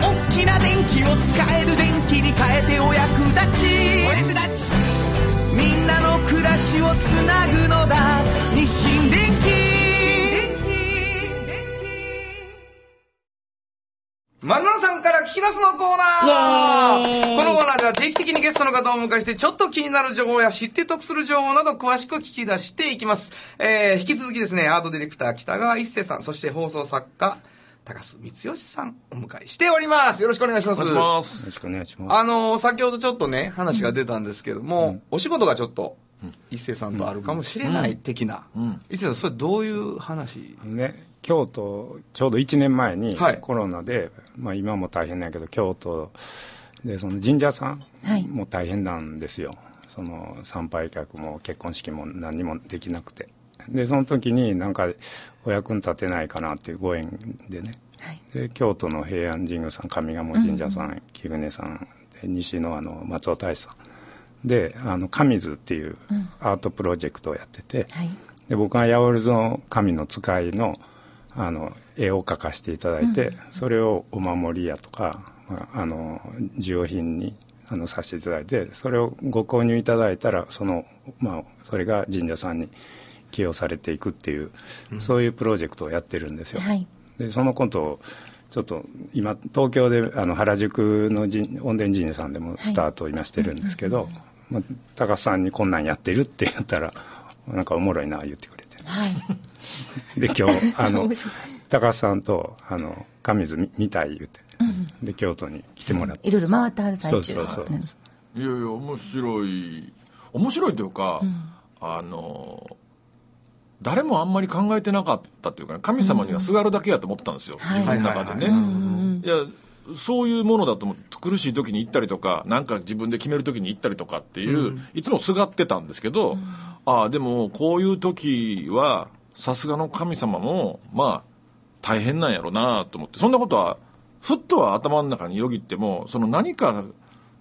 大きな電気を使える電気に変えてお役立ち。お役立ち。みんなの暮らしをつなぐのだ。日清電気まるまるさんから聞き出すのコーナーこのコーナーでは定期的にゲストの方をお迎えして、ちょっと気になる情報や知って得する情報など詳しく聞き出していきます。えー、引き続きですね、アートディレクター北川一生さん、そして放送作家、高須光義さんお迎えしております。よろしくお願いします。お願いしますよろしくお願いします。あのー先ほどちょっとね、話が出たんですけども、お仕事がちょっと、一生さんとあるかもしれない的な。一生さん、それどういう話？ね、京都、ちょうど1年前にはい。コロナで、まあ今も大変だけど、京都でその神社さんはい。も大変なんですよ。その参拝客も結婚式も何にもできなくて。で、その時になんかお役に立てないかなっていうご縁でね。はい。で京都の平安神宮さん上賀茂神社さん、貴船さんで西のあの松尾大師さん。であの神図っていうアートプロジェクトをやってて、はい。で僕が八百万の神の使いのあの絵を描かせていただいて、それをお守りやとか、まあ、あの需要品にあのさせていただいてそれをご購入いただいたらその、まあ、それが神社さんに寄与されていくっていう、そういうプロジェクトをやってるんですよ。はい。でそのことをちょっと今東京であの原宿の神恩殿神社さんでもスタートを今してるんですけど、まあ、高須さんにこんなんやってるって言ったらなんかおもろいな言ってくれてはい。<laughs> で今日あの <laughs> 高須さんとあの神図見見たい言って、で京都に来てもらって、いろいろ回ってはる最中。そうそうそう。うんいやいや面白い。面白いというか、あの誰もあんまり考えてなかったというか、ね、神様にはすがるだけやと思ったんですよ、はい自分の中でね、いやそういうものだと思って苦しい時に行ったりとかなんか自分で決める時に行ったりとかっていう、いつもすがってたんですけど、ああでもこういう時はさすがの神様もまあ大変なんやろなと思って。そんなことはふっとは頭の中によぎってもその何か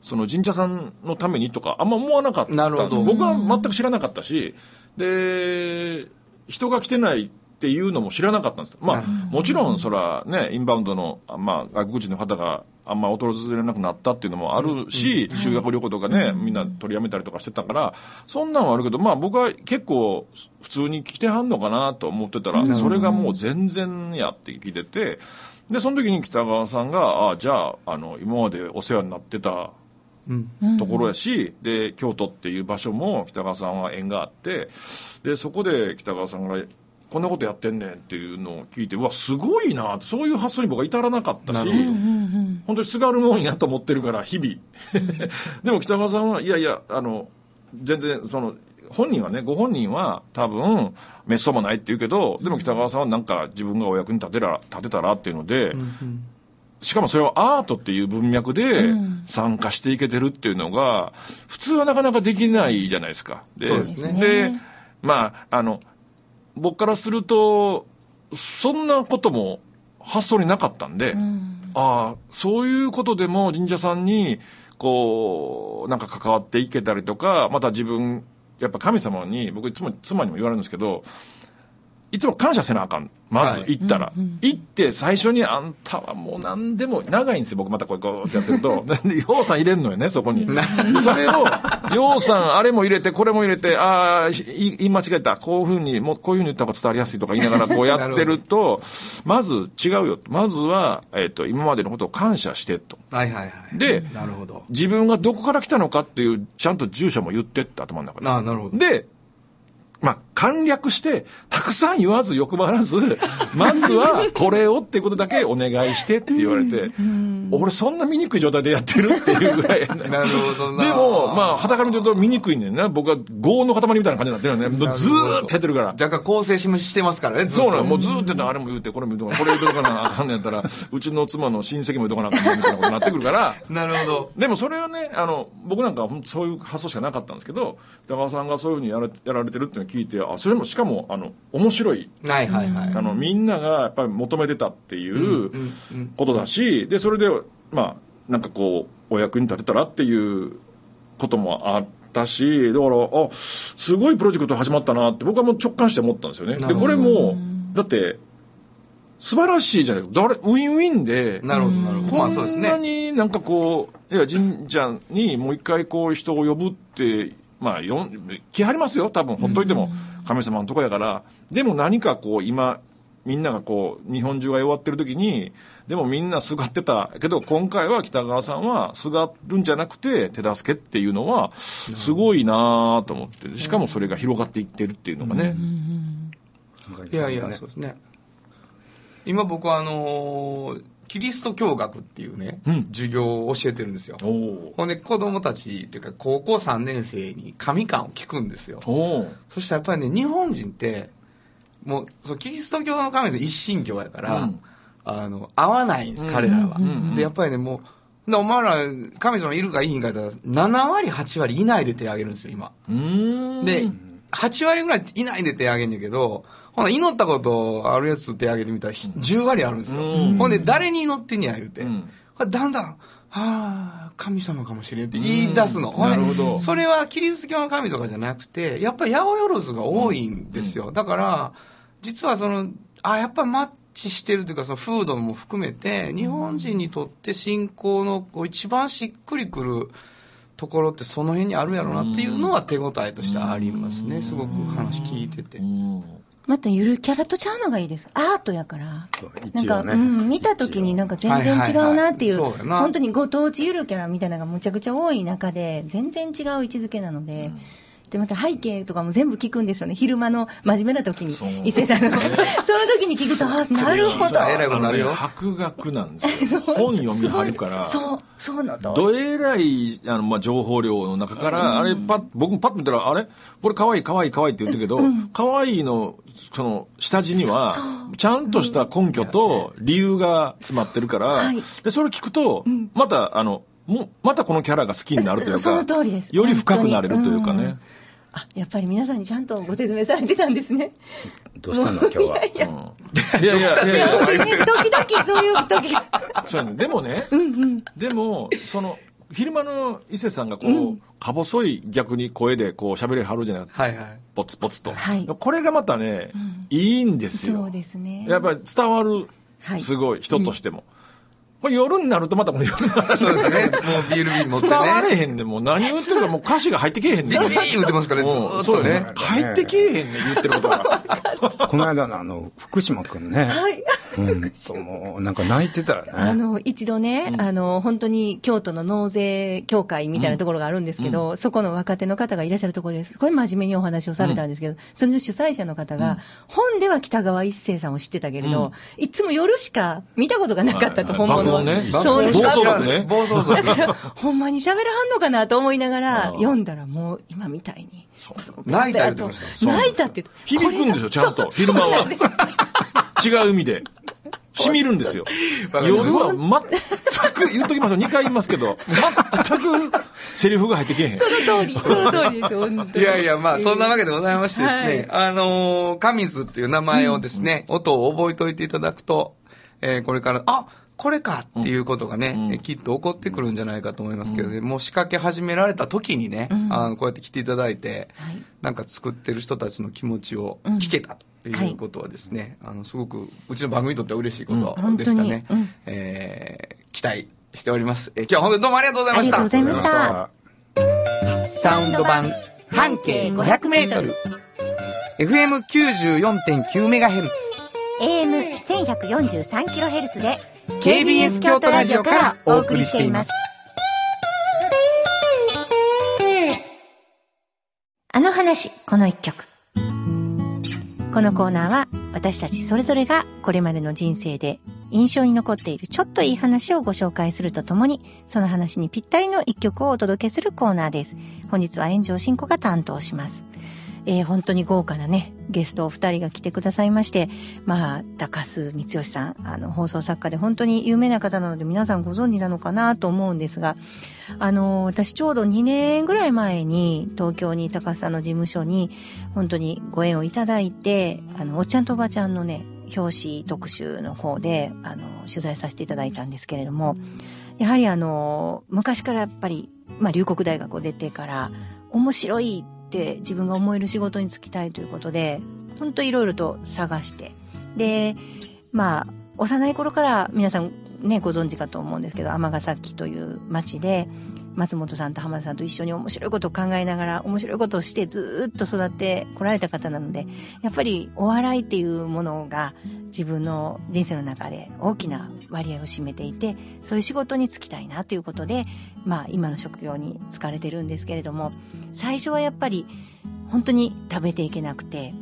その神社さんのためにとかあんま思わなかったんです。僕は全く知らなかったしで人が来てないっていうのも知らなかったんです。まあもちろんそらねインバウンドの、まあ、外国人の方があんま訪れなくなったっていうのもあるし、修学旅行とかね、みんな取りやめたりとかしてたからそんなんはあるけどまあ僕は結構普通に来てはんのかなと思ってたら、それがもう全然やって聞いててでその時に北川さんがあじゃああの今までお世話になってたところやし、で京都っていう場所も北川さんは縁があってでそこで北川さんがこんなことやってんねんっていうのを聞いてうわすごいなってそういう発想に僕は至らなかったし本当にすがるもんやと思ってるから日々。でも北川さんはいやいやあの全然その本人はねご本人は多分めっそうもないって言うけどでも北川さんはなんか自分がお役に立てら立てたらっていうので、しかもそれをアートっていう文脈で参加していけてるっていうのが、普通はなかなかできないじゃないですか。でそうですね。で、まあ、あの、僕からすると、そんなことも発想になかったんで、ああ、そういうことでも神社さんに、こう、なんか関わっていけたりとか、また自分、やっぱ神様に、僕いつも妻にも言われるんですけど、いつも感謝せなあかん。まずはい行ったら。行って最初にあんたはもう何でも、長いんですよ、僕またこれこうってやってると。<laughs> で、ようさん入れんのよね、そこに。でそれを、ようさんあれも入れて、これも入れて、ああ、い言い間違えた。こういうふうに、もうこういうふうに言った方が伝わりやすいとか言 <laughs> いながらこうやってると、まず違うよ。まずは、えっ、と、今までのことを感謝してと。はいはいはい。でなるほど。自分がどこから来たのかっていう、ちゃんと住所も言ってって頭の中で。ああ、なるほど。で、まあ、簡略して、たくさん言わず欲張らず、<laughs> まずはこれをってことだけお願いしてって言われて、俺そんな見状態でやってるっていうぐらい。<laughs> なるほどな。でも、まあ、肌から見てると見にくいねんな。僕は業の塊みたいな感じになってるよね。もうずーっとやってるから。若干構成ししてますからね、ずっとそうなの、もうずーっとあれも言うて、これも言うとか、これ言うとかなあかんねやったら、<laughs> うちの妻の親戚も言うとかなあかんねみたいなことになってくるから、なるほど。でもそれはね、あの、僕なんかはそういう発想しかなかったんですけど、北川さんがそういうふうにやらやられてるっていうのを聞いて、あ、それもしかも、あの、面白い。はいはいはい。あの、みんながやっぱり求めてたっていうことだし、で、それで、まあ、なんかこう、お役に立てたらっていうこともあったし、だから、あ、すごいプロジェクト始まったなって僕はもう直感して思ったんですよね。で、これも、だって、素晴らしいじゃない誰、ウィンウィンで、なるほどなるほど。まあそうですこんなね。になんかこう、いや、神社にもう一回こう人を呼ぶって、まあ、よん、来はりますよ、多分、ほっといても、神様のとこやから。でも何かこう、今、みんながこう、日本中が弱ってる時に、でもみんなすがってた。けど、今回は北川さんはすがるんじゃなくて、手助けっていうのは、すごいなと思って、しかもそれが広がっていってるっていうのがね。いやいや、そうですね。今僕はあのーキリスト教学っていうね、うん。授業を教えてるんですよ。ほんで子供たちっていうか高校3年生に神観を聞くんですよ。そしたらやっぱりね、日本人って、もう、そう、キリスト教の神様一神教やから、うん。あの、合わないんです、彼らは、んで、やっぱりね、もう、でお前ら、神様いるかいいんか言ったら、7割、8割いないで手挙げるんですよ、今。で、8割ぐらいいないで手挙げんねんけど、ほな、祈ったことあるやつ手挙げてみたら、10割あるんですよ。うんほんで、誰に祈ってんや言うて。だんだん、はあ、神様かもしれんって言い出すの。なるほどそれはキリスト教の神とかじゃなくて、やっぱり八百万が多いんですよ。だから、実はその、あ、やっぱマッチしてるというか、その風土も含めて、日本人にとって信仰の一番しっくりくるところってその辺にあるやろうなっていうのは手応えとしてありますね。すごく話聞いててう。んまたゆるキャラとちゃうのがいいです。アートやから。なんか、うん、見た時になんか全然違うなっていう、はいはいはいそうやな。本当にご当地ゆるキャラみたいなのがむちゃくちゃ多い中で、全然違う位置づけなので、で、また背景とかも全部聞くんですよね。昼間の真面目な時に。伊勢さんの。その時に聞くと、あ、なるほど。えらいことになるよ。博学なんですよ。本読みはるから。そう、そうのと。どえらい、あの、まあ、情報量の中から、あれ、パッ、僕もパッと見たら、あれ？これ可愛い可愛い可愛いって言ってるけど、可愛いの、その、下地には、ちゃんとした根拠と理由が詰まってるから、はい。で、それ聞くと、また、あの、も、またこのキャラが好きになるというか、その通りです。より深くなれるというかね。あ、やっぱり皆さんにちゃんとご説明されてたんですね。どうしたの今日は？うんいやいや、いやいや時々そういう時が。そうやね。でもね、でも、その、昼間の伊勢さんがこう、か細い逆に声でこう喋りはるじゃないはいはい。ポツポツと。はいこれがまたね、いいんですよ。そうですね。やっぱり伝わるは、いすごい、人としても。これ夜になるとまたもう夜の話そうですね。もうビール瓶持って伝ね。われへんねんもう何言ってるかもう歌詞が入ってけえへんねん。ビリビリ言ってますからね、ずもうーっとそうねね。。入ってけえへんねん、言ってることが。この間のあの、福島くんね。はい。うんと、もう、なんか泣いてたよね。あの、一度ね、あの、本当に京都の納税協会みたいなところがあるんですけど、そこの若手の方がいらっしゃるところです。これ真面目にお話をされたんですけど、それの主催者の方が、本では北川一生さんを知ってたけれど、いつも夜しか見たことがなかったと、はい本物は。爆音ねそうです暴走族ね暴走族。だから、ほんまに喋らはんのかなと思いながら、読んだらもう今みたいに。泣いた言って泣いたって。響くんですよ、ちゃんと。昼間は。違う意味で。しみるんですよ。夜は全く、言っときますよ、2回言いますけど、全くセリフが入ってけえへん。その通り、その通りですよ、本当に。いやいや、まあ、そんなわけでございましてですね、はいあのー、神図っていう名前をですね、音を覚えておいていただくと、えーこれから、あこれかっていうことがね、うん。えきっと起こってくるんじゃないかと思いますけどね、もう仕掛け始められた時にね、うん。あのこうやって来ていただいて、はい。なんか作ってる人たちの気持ちを聞けたとっていうことはですね、あのすごくうちの番組にとっては嬉しいことうんでしたね、うん。えー期待しております、えー今日は本当にどうもありがとうございました。ありがとうございました。サウンド版半径500メートル。FM94.9MHz AM1143kHz で KBS 京都ラジオからお送りしています。あの話、この一曲。このコーナーは私たちそれぞれがこれまでの人生で印象に残っているちょっといい話をご紹介するとともに、その話にぴったりの一曲をお届けするコーナーです。本日は炎上進行が担当します。えー本当に豪華なね、ゲストお二人が来てくださいまして、まあ、高須光義さん、あの、放送作家で本当に有名な方なので皆さんご存知なのかなと思うんですが、あの、私ちょうど2年ぐらい前に東京に高須さんの事務所に本当にご縁をいただいて、あの、おっちゃんとおばちゃんのね、表紙特集の方で、あの、取材させていただいたんですけれども、やはりあの、昔からやっぱり、まあ、龍谷大学を出てから、面白いって自分が思える仕事に就きたいということで、本当いろいろと探して、で、まあ、幼い頃から皆さんね、ご存知かと思うんですけど、尼崎という町で、松本さんと浜田さんと一緒に面白いことを考えながら、面白いことをしてずっと育ってこられた方なので、やっぱりお笑いっていうものが自分の人生の中で大きな割合を占めていて、そういう仕事に就きたいなということで、まあ今の職業に就かれてるんですけれども、最初はやっぱり本当に食べていけなくて、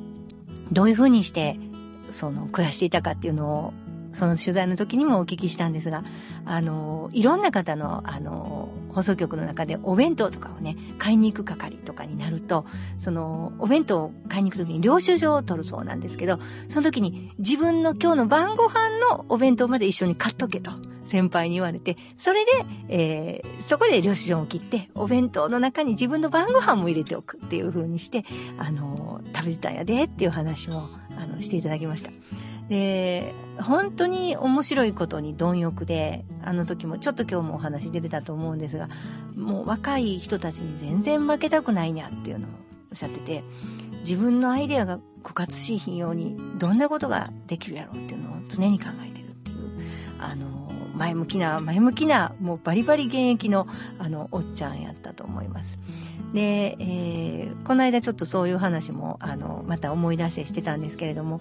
どういうふうにしてその暮らしていたかっていうのをその取材の時にもお聞きしたんですが、あの、いろんな方の、あの、放送局の中でお弁当とかをね、買いに行く係とかになると、その、お弁当を買いに行く時に領収書を取るそうなんですけど、その時に自分の今日の晩ご飯のお弁当まで一緒に買っとけと。先輩に言われて、それで、えーそこで領収書を切って、お弁当の中に自分の晩ご飯も入れておくっていう風にして、あの、食べてたんやでっていう話も、あの、していただきました。で、本当に面白いことに貪欲で、あの時もちょっと今日もお話出てたと思うんですが、もう若い人たちに全然負けたくないにゃっていうのをおっしゃってて、自分のアイデアが枯渇しひんように、どんなことができるやろうっていうのを常に考えてるっていう、あの、前向きな、前向きな、もうバリバリ現役の、あの、おっちゃんやったと思います。で、えーこの間ちょっとそういう話も、あの、また思い出してしてたんですけれども、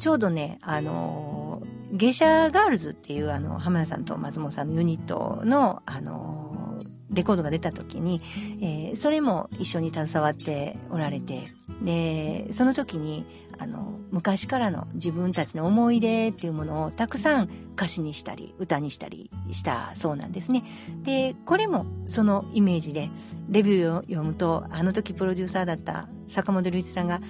ちょうどね、あの、芸者ガールズっていう、あの、浜田さんと松本さんのユニットの、あの、レコードが出た時に、えーそれも一緒に携わっておられて、で、その時に、あの、昔からの自分たちの思い出っていうものをたくさん歌詞にしたり、歌にしたりしたそうなんですね。で、これもそのイメージで、レビューを読むと、あの時プロデューサーだった坂本龍一さんが、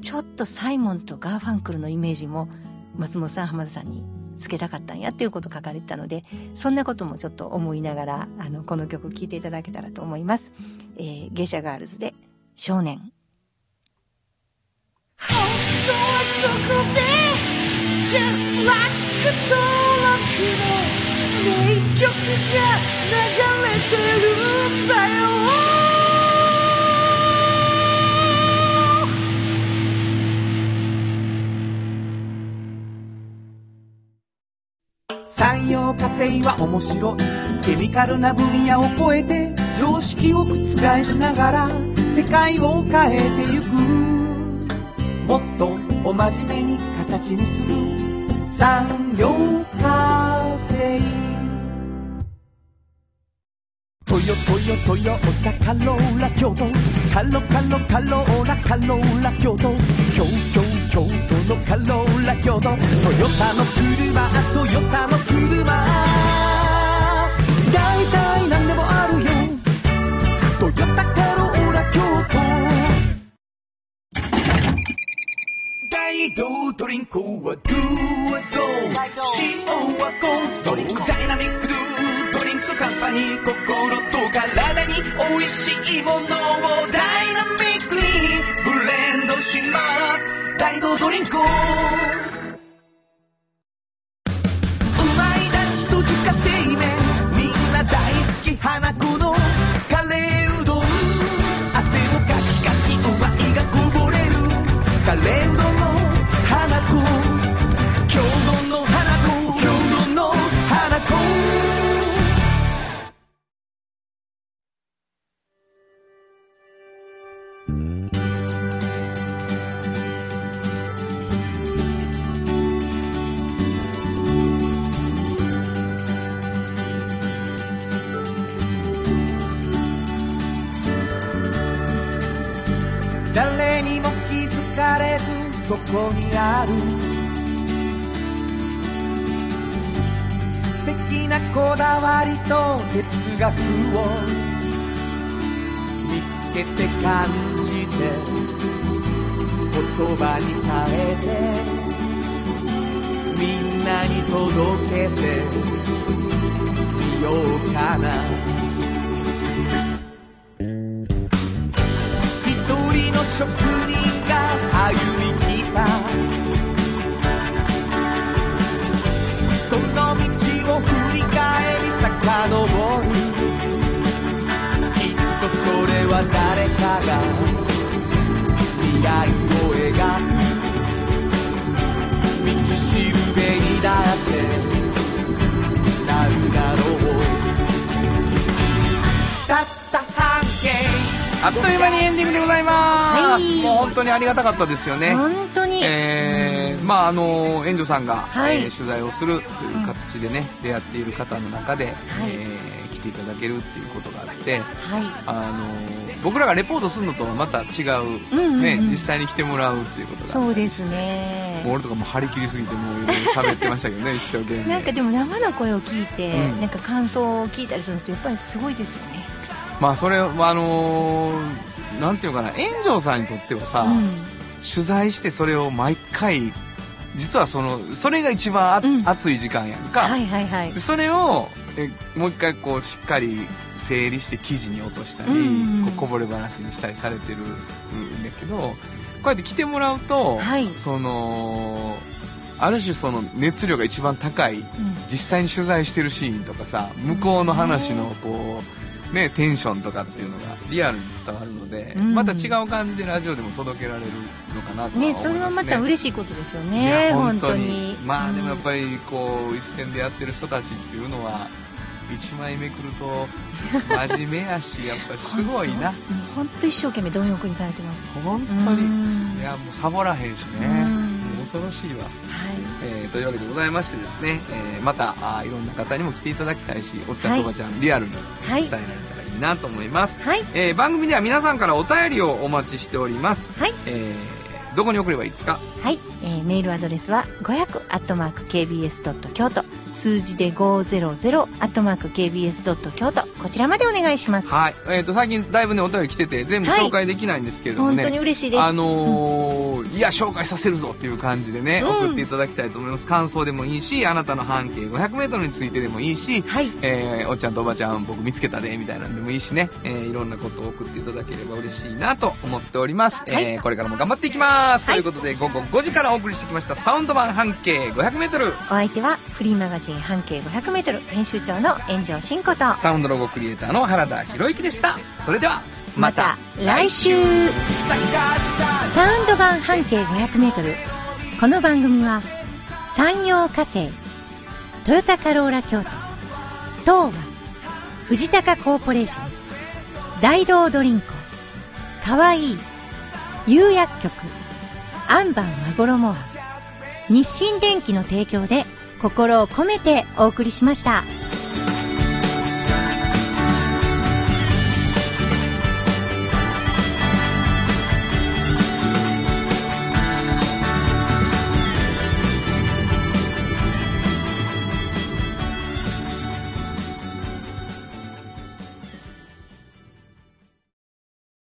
ちょっとサイモンとガーファンクルのイメージも松本さん、浜田さんにつけたかったんやっていうこと書かれてたので、そんなこともちょっと思いながら、あの、この曲聴いていただけたらと思います。えー、芸者ガールズで少年。本当はここで Just like 登録の名曲が流れてるんだよ。産業化成は面白い。ケミカルな分野を超えて常識を覆しながら世界を変えてゆく。もっとお真面目に形にする。産業化成トヨトヨトヨタカローラ京都カロカロカローラカローラ京都京京京都のカローラ京都トヨタの車トヨタの車大体道ドリンクはドゥはド塩はコンソ。ーダイナミックドゥドリンクカンパニー。心と体においしいものをダイナミックにブレンドします。大道ドリンク遡るきっとそれは誰かが未来を描く道しるべにだってなるだろうたった半径あっという間にエンディングでございます、はい。もう本当にありがたかったですよね。本当に。えーまああの援助さんが、はい。えー取材をするという形でね、出会っている方の中で、えー来ていただけるっていうことがあってはい。あの僕らがレポートするのとはまた違う、うんうんうん。ね、実際に来てもらうっていうことが。そうですね。俺とかもう張り切りすぎてもういろいろ喋ってましたけどね <laughs> 一生懸命。なんかでも生の声を聞いて、うん。なんか感想を聞いたりするとやっぱりすごいですよね。まあそれはあのーなんていうかな炎上さんにとってはさ、うん。取材してそれを毎回実はそのそれが一番あ、うん。熱い時間やんか、はいはいはい。で。それをえもう一回こうしっかり整理して記事に落としたり、うんこうこぼれ話にしたりされてるんだけどこうやって来てもらうと、はい。そのある種その熱量が一番高い。うん。実際に取材してるシーンとかさ向こうの話のこうねテンションとかっていうのがリアルに伝わるので、うん。また違う感じでラジオでも届けられるのかなとは思いますね。ね、それはまた嬉しいことですよいね、や本当に。まあでもやっり、ぱりこう一線でやってる人たちっていうのは一枚めくると真面目やし <laughs> やっぱりすごいな。本当一生懸命貪欲にされてます。本当うん。にいやもうサボらへんしね恐ろしいわ。はい。えーというわけでございましてですね、えーまたあーいろんな方にも来ていただきたいしおっちゃんとおばちゃん、リアルにはい。伝えられたらいいなと思います、はい。えー番組では皆さんからお便りをお待ちしております、はい。えーどこに送ればいいですか？はい、えーメールアドレスは500アットマーク KBS ドット京都。数字で500アットマーク KBS ドット京都。こちらまでお願いします。はい、えー、と最近だいぶねお便り来てて全部紹介できないんですけれどもね、本当に嬉しいです。あのーいや紹介させるぞっていう感じでね、うん。送っていただきたいと思います。感想でもいいしあなたの半径 500m についてでもいいし、はい。えーおっちゃんとおばちゃん僕見つけたでみたいなんでもいいしね、えーいろんなことを送っていただければ嬉しいなと思っております、はい。えーこれからも頑張っていきます、はい。ということで午後5時からお送りしてきましたサウンド版半径 500m お相手はフリーマガジン半径500メートル編集長の炎上真子と。サウンドロゴクリエイターの原田博之でした。それではまた来週サウンド版半径500メートルこの番組は山陽火星トヨタカローラ京都東和藤高コーポレーション大道ドリンクかわいい釉薬局アンバン和衣は日清電機の提供で心を込めてお送りしました。